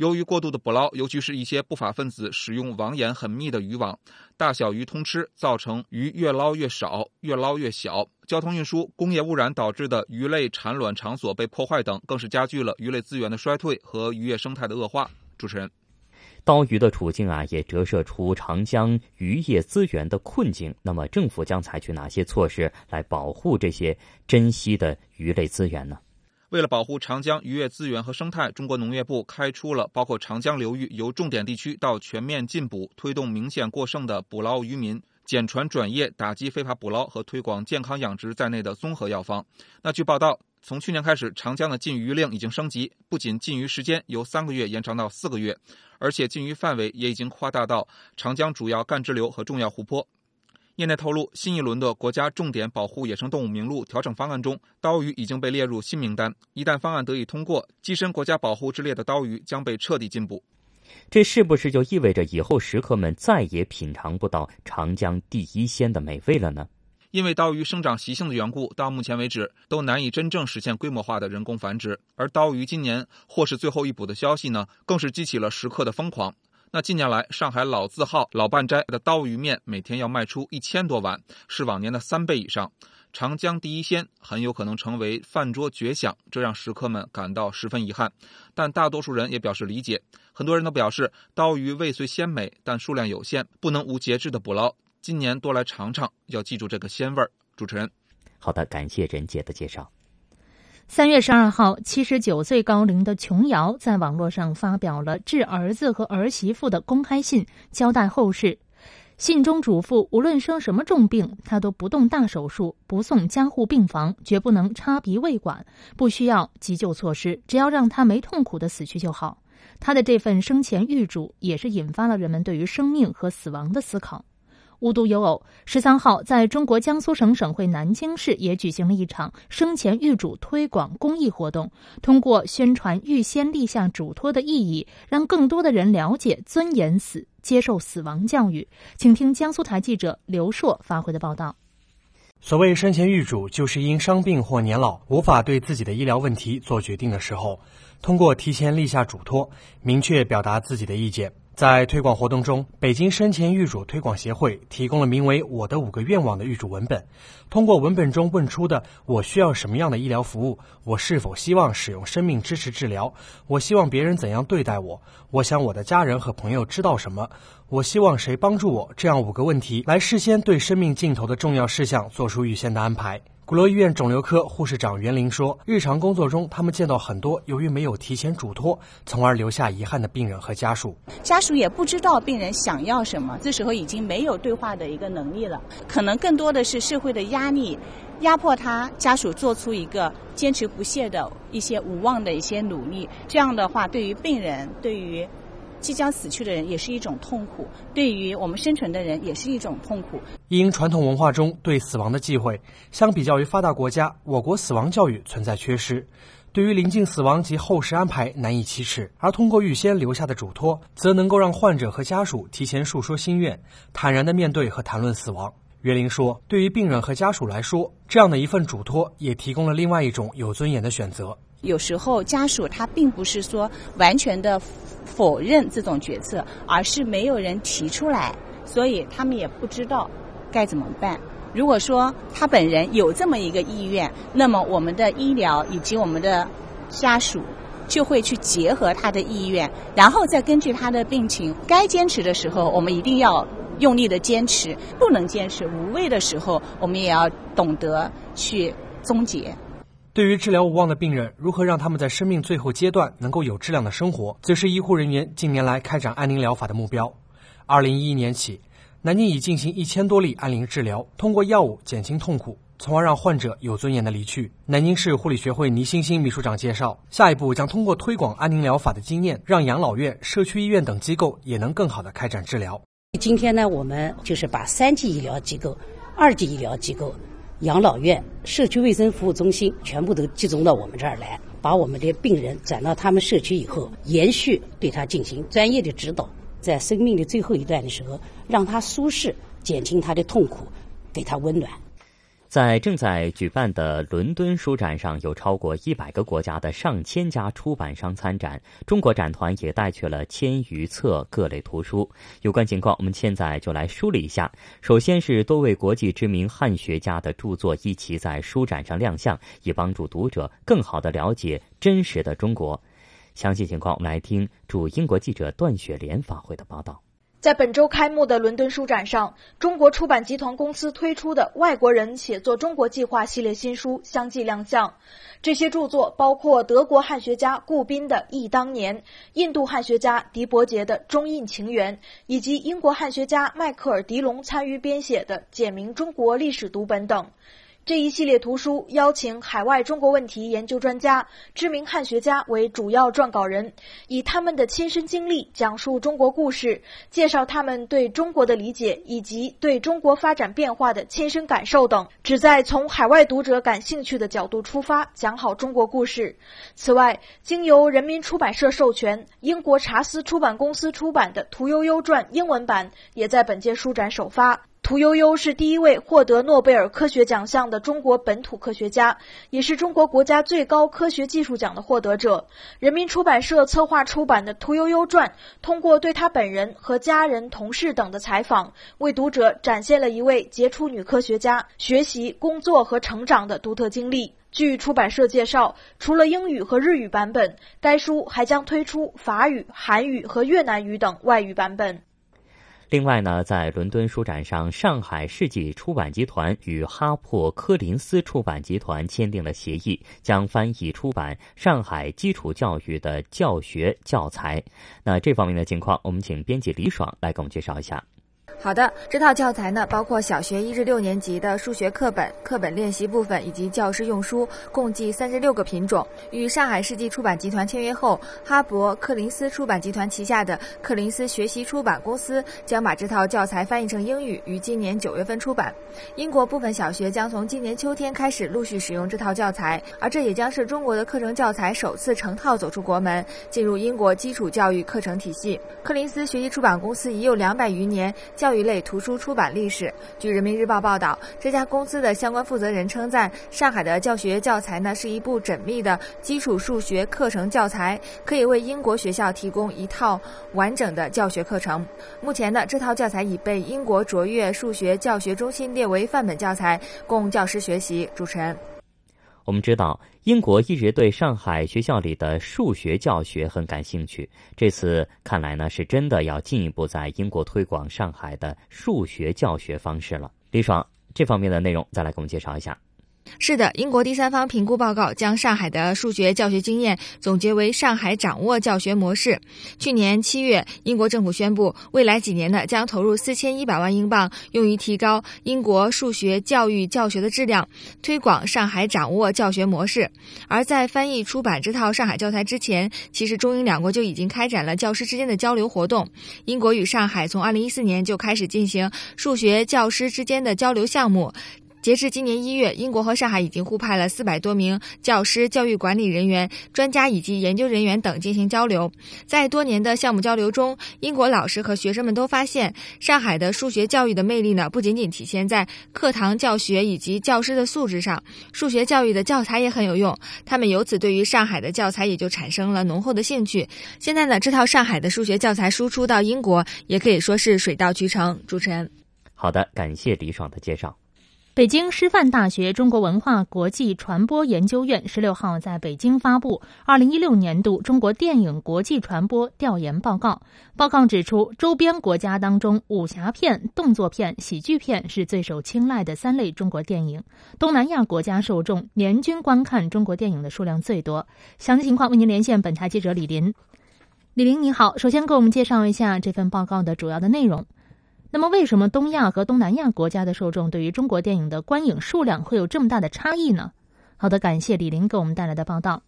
由于过度的捕捞，尤其是一些不法分子使用网眼很密的渔网，大小鱼通吃，造成鱼越捞越少，越捞越小。交通运输、工业污染导致的鱼类产卵场所被破坏等，更是加剧了鱼类资源的衰退和渔业生态的恶化。主持人，刀鱼的处境啊，也折射出长江渔业资源的困境。那么，政府将采取哪些措施来保护这些珍稀的鱼类资源呢？为了保护长江渔业资源和生态，中国农业部开出了包括长江流域由重点地区到全面禁捕、推动明显过剩的捕捞渔民、减船转业、打击非法捕捞和推广健康养殖在内的综合药方。那据报道，从去年开始，长江的禁渔令已经升级，不仅禁渔时间由三个月延长到四个月，而且禁渔范围也已经扩大到长江主要干支流和重要湖泊。业内透露，新一轮的国家重点保护野生动物名录调整方案中，刀鱼已经被列入新名单。一旦方案得以通过，跻身国家保护之列的刀鱼将被彻底禁捕。这是不是就意味着以后食客们再也品尝不到长江第一鲜的美味了呢？因为刀鱼生长习性的缘故，到目前为止都难以真正实现规模化的人工繁殖。而刀鱼今年或是最后一捕的消息呢，更是激起了食客的疯狂。那近年来，上海老字号老半斋的刀鱼面每天要卖出一千多碗，是往年的三倍以上。长江第一鲜很有可能成为饭桌绝响，这让食客们感到十分遗憾。但大多数人也表示理解，很多人都表示，刀鱼味虽鲜美，但数量有限，不能无节制的捕捞。今年多来尝尝，要记住这个鲜味儿。主持人，好的，感谢任姐的介绍。三月十二号，七十九岁高龄的琼瑶在网络上发表了致儿子和儿媳妇的公开信，交代后事。信中嘱咐，无论生什么重病，他都不动大手术，不送加护病房，绝不能插鼻胃管，不需要急救措施，只要让他没痛苦的死去就好。他的这份生前预嘱，也是引发了人们对于生命和死亡的思考。无独有偶，十三号，在中国江苏省省会南京市也举行了一场生前预嘱推广公益活动。通过宣传预先立下嘱托的意义，让更多的人了解尊严死、接受死亡教育。请听江苏台记者刘硕发回的报道。所谓生前预嘱，就是因伤病或年老无法对自己的医疗问题做决定的时候，通过提前立下嘱托，明确表达自己的意见。在推广活动中，北京生前预嘱推广协会提供了名为“我的五个愿望”的预嘱文本。通过文本中问出的“我需要什么样的医疗服务”“我是否希望使用生命支持治疗”“我希望别人怎样对待我”“我想我的家人和朋友知道什么”“我希望谁帮助我”这样五个问题，来事先对生命尽头的重要事项做出预先的安排。鼓楼医院肿瘤科护士长袁玲说：“日常工作中，他们见到很多由于没有提前嘱托，从而留下遗憾的病人和家属。家属也不知道病人想要什么，这时候已经没有对话的一个能力了。可能更多的是社会的压力，压迫他家属做出一个坚持不懈的一些无望的一些努力。这样的话，对于病人，对于……”即将死去的人也是一种痛苦，对于我们生存的人也是一种痛苦。因传统文化中对死亡的忌讳，相比较于发达国家，我国死亡教育存在缺失，对于临近死亡及后事安排难以启齿。而通过预先留下的嘱托，则能够让患者和家属提前述说心愿，坦然地面对和谈论死亡。袁林说：“对于病人和家属来说，这样的一份嘱托也提供了另外一种有尊严的选择。有时候家属他并不是说完全的。”否认这种决策，而是没有人提出来，所以他们也不知道该怎么办。如果说他本人有这么一个意愿，那么我们的医疗以及我们的家属就会去结合他的意愿，然后再根据他的病情，该坚持的时候，我们一定要用力的坚持；不能坚持、无谓的时候，我们也要懂得去终结。对于治疗无望的病人，如何让他们在生命最后阶段能够有质量的生活，则是医护人员近年来开展安宁疗法的目标。二零一一年起，南京已进行一千多例安宁治疗，通过药物减轻痛苦，从而让患者有尊严的离去。南京市护理学会倪欣欣秘书长介绍，下一步将通过推广安宁疗法的经验，让养老院、社区医院等机构也能更好的开展治疗。今天呢，我们就是把三级医疗机构、二级医疗机构。养老院、社区卫生服务中心全部都集中到我们这儿来，把我们的病人转到他们社区以后，延续对他进行专业的指导，在生命的最后一段的时候，让他舒适，减轻他的痛苦，给他温暖。在正在举办的伦敦书展上，有超过一百个国家的上千家出版商参展，中国展团也带去了千余册各类图书。有关情况，我们现在就来梳理一下。首先是多位国际知名汉学家的著作一起在书展上亮相，以帮助读者更好地了解真实的中国。详细情况，我们来听驻英国记者段雪莲发回的报道。在本周开幕的伦敦书展上，中国出版集团公司推出的《外国人写作中国计划》系列新书相继亮相。这些著作包括德国汉学家顾彬的《忆当年》，印度汉学家迪伯杰的《中印情缘》，以及英国汉学家迈克尔·迪龙参与编写的《简明中国历史读本》等。这一系列图书邀请海外中国问题研究专家、知名汉学家为主要撰稿人，以他们的亲身经历讲述中国故事，介绍他们对中国的理解以及对中国发展变化的亲身感受等，旨在从海外读者感兴趣的角度出发，讲好中国故事。此外，经由人民出版社授权，英国查斯出版公司出版的《屠呦呦传》英文版也在本届书展首发。屠呦呦是第一位获得诺贝尔科学奖项的中国本土科学家，也是中国国家最高科学技术奖的获得者。人民出版社策划出版的《屠呦呦传》，通过对她本人和家人、同事等的采访，为读者展现了一位杰出女科学家学习、工作和成长的独特经历。据出版社介绍，除了英语和日语版本，该书还将推出法语、韩语和越南语等外语版本。另外呢，在伦敦书展上，上海世纪出版集团与哈珀柯林斯出版集团签订了协议，将翻译出版上海基础教育的教学教材。那这方面的情况，我们请编辑李爽来给我们介绍一下。好的，这套教材呢，包括小学一至六年级的数学课本、课本练习部分以及教师用书，共计三十六个品种。与上海世纪出版集团签约后，哈勃柯林斯出版集团旗下的柯林斯学习出版公司将把这套教材翻译成英语，于今年九月份出版。英国部分小学将从今年秋天开始陆续使用这套教材，而这也将是中国的课程教材首次成套走出国门，进入英国基础教育课程体系。柯林斯学习出版公司已有两百余年教。教育类图书出版历史。据人民日报报道，这家公司的相关负责人称赞上海的教学教材呢是一部缜密的基础数学课程教材，可以为英国学校提供一套完整的教学课程。目前呢，这套教材已被英国卓越数学教学中心列为范本教材，供教师学习。主持人。我们知道，英国一直对上海学校里的数学教学很感兴趣。这次看来呢，是真的要进一步在英国推广上海的数学教学方式了。李爽，这方面的内容再来给我们介绍一下。是的，英国第三方评估报告将上海的数学教学经验总结为“上海掌握教学模式”。去年七月，英国政府宣布，未来几年呢将投入四千一百万英镑，用于提高英国数学教育教学的质量，推广上海掌握教学模式。而在翻译出版这套上海教材之前，其实中英两国就已经开展了教师之间的交流活动。英国与上海从二零一四年就开始进行数学教师之间的交流项目。截至今年一月，英国和上海已经互派了四百多名教师、教育管理人员、专家以及研究人员等进行交流。在多年的项目交流中，英国老师和学生们都发现，上海的数学教育的魅力呢，不仅仅体现在课堂教学以及教师的素质上，数学教育的教材也很有用。他们由此对于上海的教材也就产生了浓厚的兴趣。现在呢，这套上海的数学教材输出到英国，也可以说是水到渠成。主持人，好的，感谢李爽的介绍。北京师范大学中国文化国际传播研究院十六号在北京发布二零一六年度中国电影国际传播调研报告。报告指出，周边国家当中，武侠片、动作片、喜剧片是最受青睐的三类中国电影。东南亚国家受众年均观看中国电影的数量最多。详细情况为您连线本台记者李林。李林你好，首先给我们介绍一下这份报告的主要的内容。那么，为什么东亚和东南亚国家的受众对于中国电影的观影数量会有这么大的差异呢？好的，感谢李林给我们带来的报道。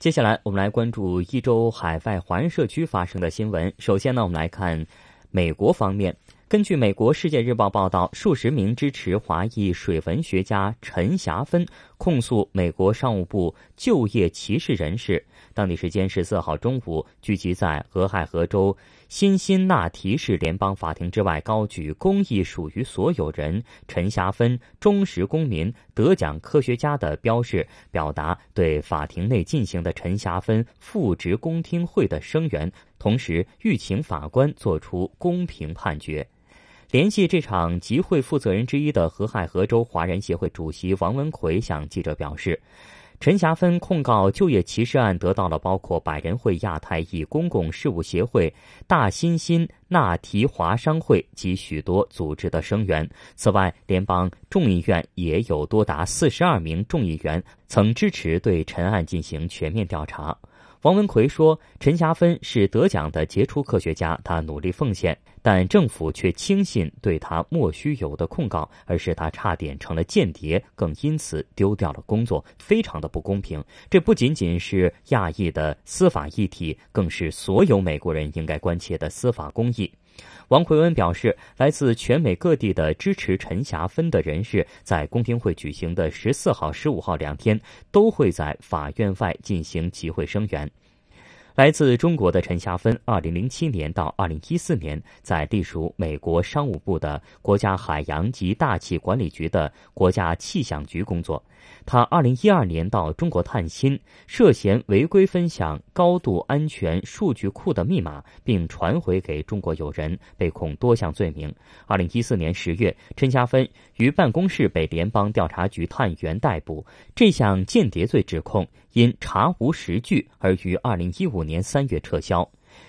接下来，我们来关注一周海外华人社区发生的新闻。首先呢，我们来看美国方面，根据美国《世界日报》报道，数十名支持华裔水文学家陈霞芬控诉美国商务部就业歧视人士。当地时间十四号中午，聚集在俄亥俄州辛辛那提市联邦法庭之外，高举“公益属于所有人，陈霞芬忠实公民，得奖科学家”的标识，表达对法庭内进行的陈霞芬复职公听会的声援，同时欲请法官作出公平判决。联系这场集会负责人之一的俄亥俄州华人协会主席王文奎向记者表示，陈霞芬控告就业歧视案得到了包括百人会亚太裔公共事务协会、大新新纳提华商会及许多组织的声援。此外，联邦众议院也有多达四十二名众议员曾支持对陈案进行全面调查。王文奎说：“陈霞芬是得奖的杰出科学家，他努力奉献，但政府却轻信对他莫须有的控告，而使他差点成了间谍，更因此丢掉了工作，非常的不公平。这不仅仅是亚裔的司法议题，更是所有美国人应该关切的司法公义。”王奎恩表示，来自全美各地的支持陈霞芬的人士，在公听会举行的十四号、十五号两天，都会在法院外进行集会声援。来自中国的陈霞芬，二零零七年到二零一四年，在隶属美国商务部的国家海洋及大气管理局的国家气象局工作。他二零一二年到中国探亲，涉嫌违规分享高度安全数据库的密码，并传回给中国友人，被控多项罪名。二零一四年十月，陈嘉芬于办公室被联邦调查局探员逮捕。这项间谍罪指控因查无实据而于二零一五年三月撤销。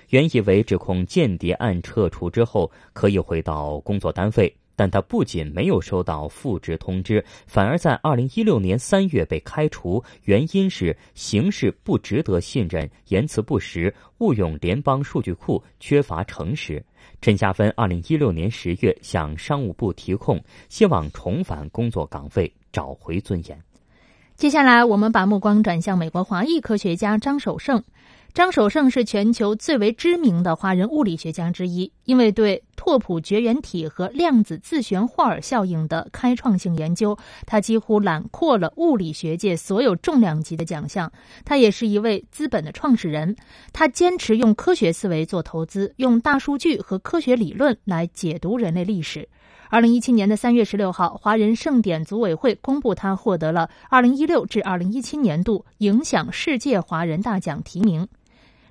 原以为指控间谍案撤除之后可以回到工作单位。但他不仅没有收到复职通知，反而在二零一六年三月被开除，原因是行事不值得信任、言辞不实、误用联邦数据库、缺乏诚实。陈霞芬二零一六年十月向商务部提控，希望重返工作岗位，找回尊严。接下来，我们把目光转向美国华裔科学家张守胜。张守胜是全球最为知名的华人物理学家之一，因为对拓扑绝缘体和量子自旋霍尔效应的开创性研究，他几乎揽括了物理学界所有重量级的奖项。他也是一位资本的创始人，他坚持用科学思维做投资，用大数据和科学理论来解读人类历史。二零一七年的三月十六号，华人盛典组委会公布他获得了二零一六至二零一七年度影响世界华人大奖提名。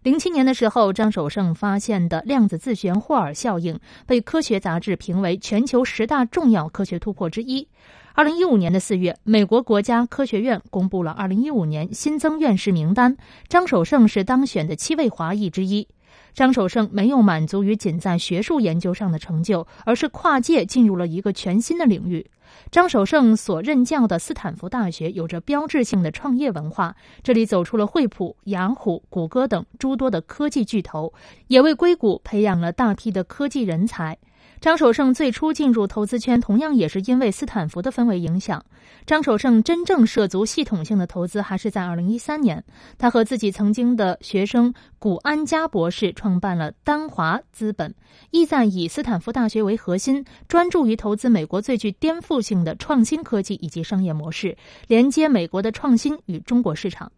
零七年的时候，张守胜发现的量子自旋霍尔效应被科学杂志评为全球十大重要科学突破之一。二零一五年的四月，美国国家科学院公布了二零一五年新增院士名单，张守胜是当选的七位华裔之一。张守胜没有满足于仅在学术研究上的成就，而是跨界进入了一个全新的领域。张守胜所任教的斯坦福大学有着标志性的创业文化，这里走出了惠普、雅虎、谷歌等诸多的科技巨头，也为硅谷培养了大批的科技人才。张守胜最初进入投资圈，同样也是因为斯坦福的氛围影响。张守胜真正涉足系统性的投资，还是在二零一三年，他和自己曾经的学生古安加博士创办了丹华资本，意在以斯坦福大学为核心，专注于投资美国最具颠覆性的创新科技以及商业模式，连接美国的创新与中国市场。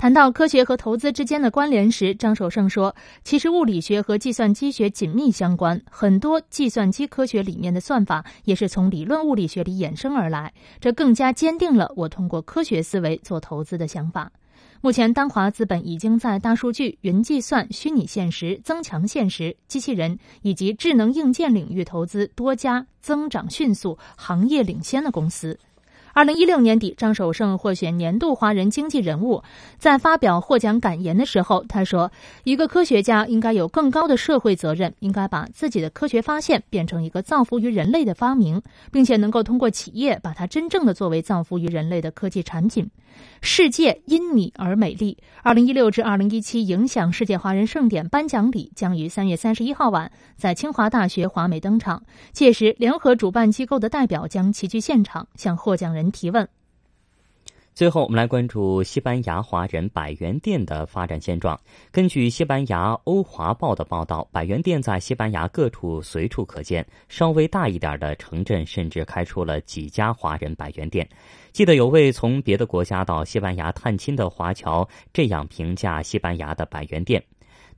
谈到科学和投资之间的关联时，张守胜说：“其实物理学和计算机学紧密相关，很多计算机科学里面的算法也是从理论物理学里衍生而来。这更加坚定了我通过科学思维做投资的想法。”目前，丹华资本已经在大数据、云计算、虚拟现实、增强现实、机器人以及智能硬件领域投资多家增长迅速、行业领先的公司。二零一六年底，张守胜获选年度华人经济人物。在发表获奖感言的时候，他说：“一个科学家应该有更高的社会责任，应该把自己的科学发现变成一个造福于人类的发明，并且能够通过企业把它真正的作为造福于人类的科技产品。”世界因你而美丽。二零一六至二零一七影响世界华人盛典颁奖礼将于三月三十一号晚在清华大学华美登场。届时，联合主办机构的代表将齐聚现场，向获奖人提问。最后，我们来关注西班牙华人百元店的发展现状。根据西班牙《欧华报》的报道，百元店在西班牙各处随处可见，稍微大一点的城镇甚至开出了几家华人百元店。记得有位从别的国家到西班牙探亲的华侨这样评价西班牙的百元店：“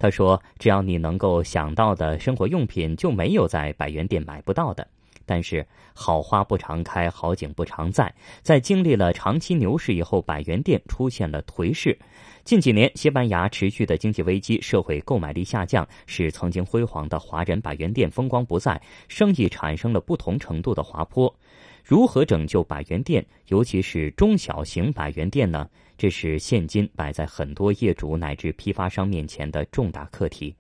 他说，只要你能够想到的生活用品，就没有在百元店买不到的。”但是好花不常开，好景不常在。在经历了长期牛市以后，百元店出现了颓势。近几年，西班牙持续的经济危机、社会购买力下降，使曾经辉煌的华人百元店风光不再，生意产生了不同程度的滑坡。如何拯救百元店，尤其是中小型百元店呢？这是现今摆在很多业主乃至批发商面前的重大课题。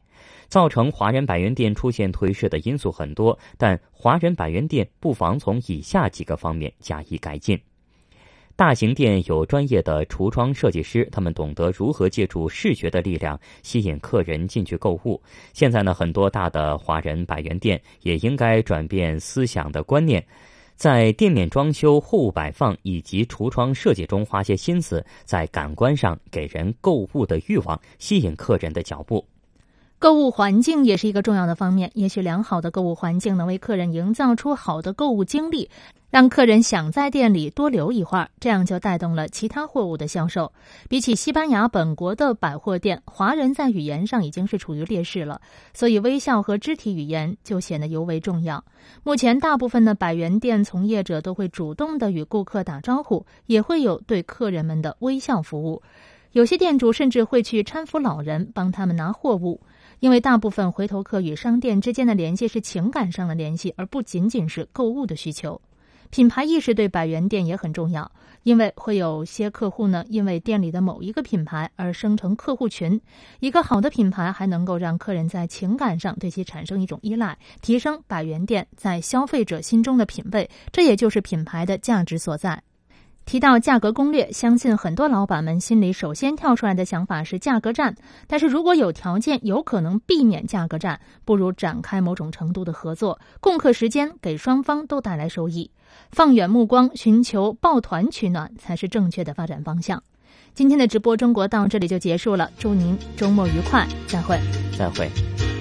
造成华人百元店出现颓势的因素很多，但华人百元店不妨从以下几个方面加以改进。大型店有专业的橱窗设计师，他们懂得如何借助视觉的力量吸引客人进去购物。现在呢，很多大的华人百元店也应该转变思想的观念，在店面装修、货物摆放以及橱窗设计中花些心思，在感官上给人购物的欲望，吸引客人的脚步。购物环境也是一个重要的方面。也许良好的购物环境能为客人营造出好的购物经历，让客人想在店里多留一会儿，这样就带动了其他货物的销售。比起西班牙本国的百货店，华人在语言上已经是处于劣势了，所以微笑和肢体语言就显得尤为重要。目前，大部分的百元店从业者都会主动的与顾客打招呼，也会有对客人们的微笑服务。有些店主甚至会去搀扶老人，帮他们拿货物。因为大部分回头客与商店之间的联系是情感上的联系，而不仅仅是购物的需求。品牌意识对百元店也很重要，因为会有些客户呢，因为店里的某一个品牌而生成客户群。一个好的品牌还能够让客人在情感上对其产生一种依赖，提升百元店在消费者心中的品位，这也就是品牌的价值所在。提到价格攻略，相信很多老板们心里首先跳出来的想法是价格战。但是如果有条件，有可能避免价格战，不如展开某种程度的合作，共克时间，给双方都带来收益。放远目光，寻求抱团取暖，才是正确的发展方向。今天的直播中国到这里就结束了，祝您周末愉快，再会，再会。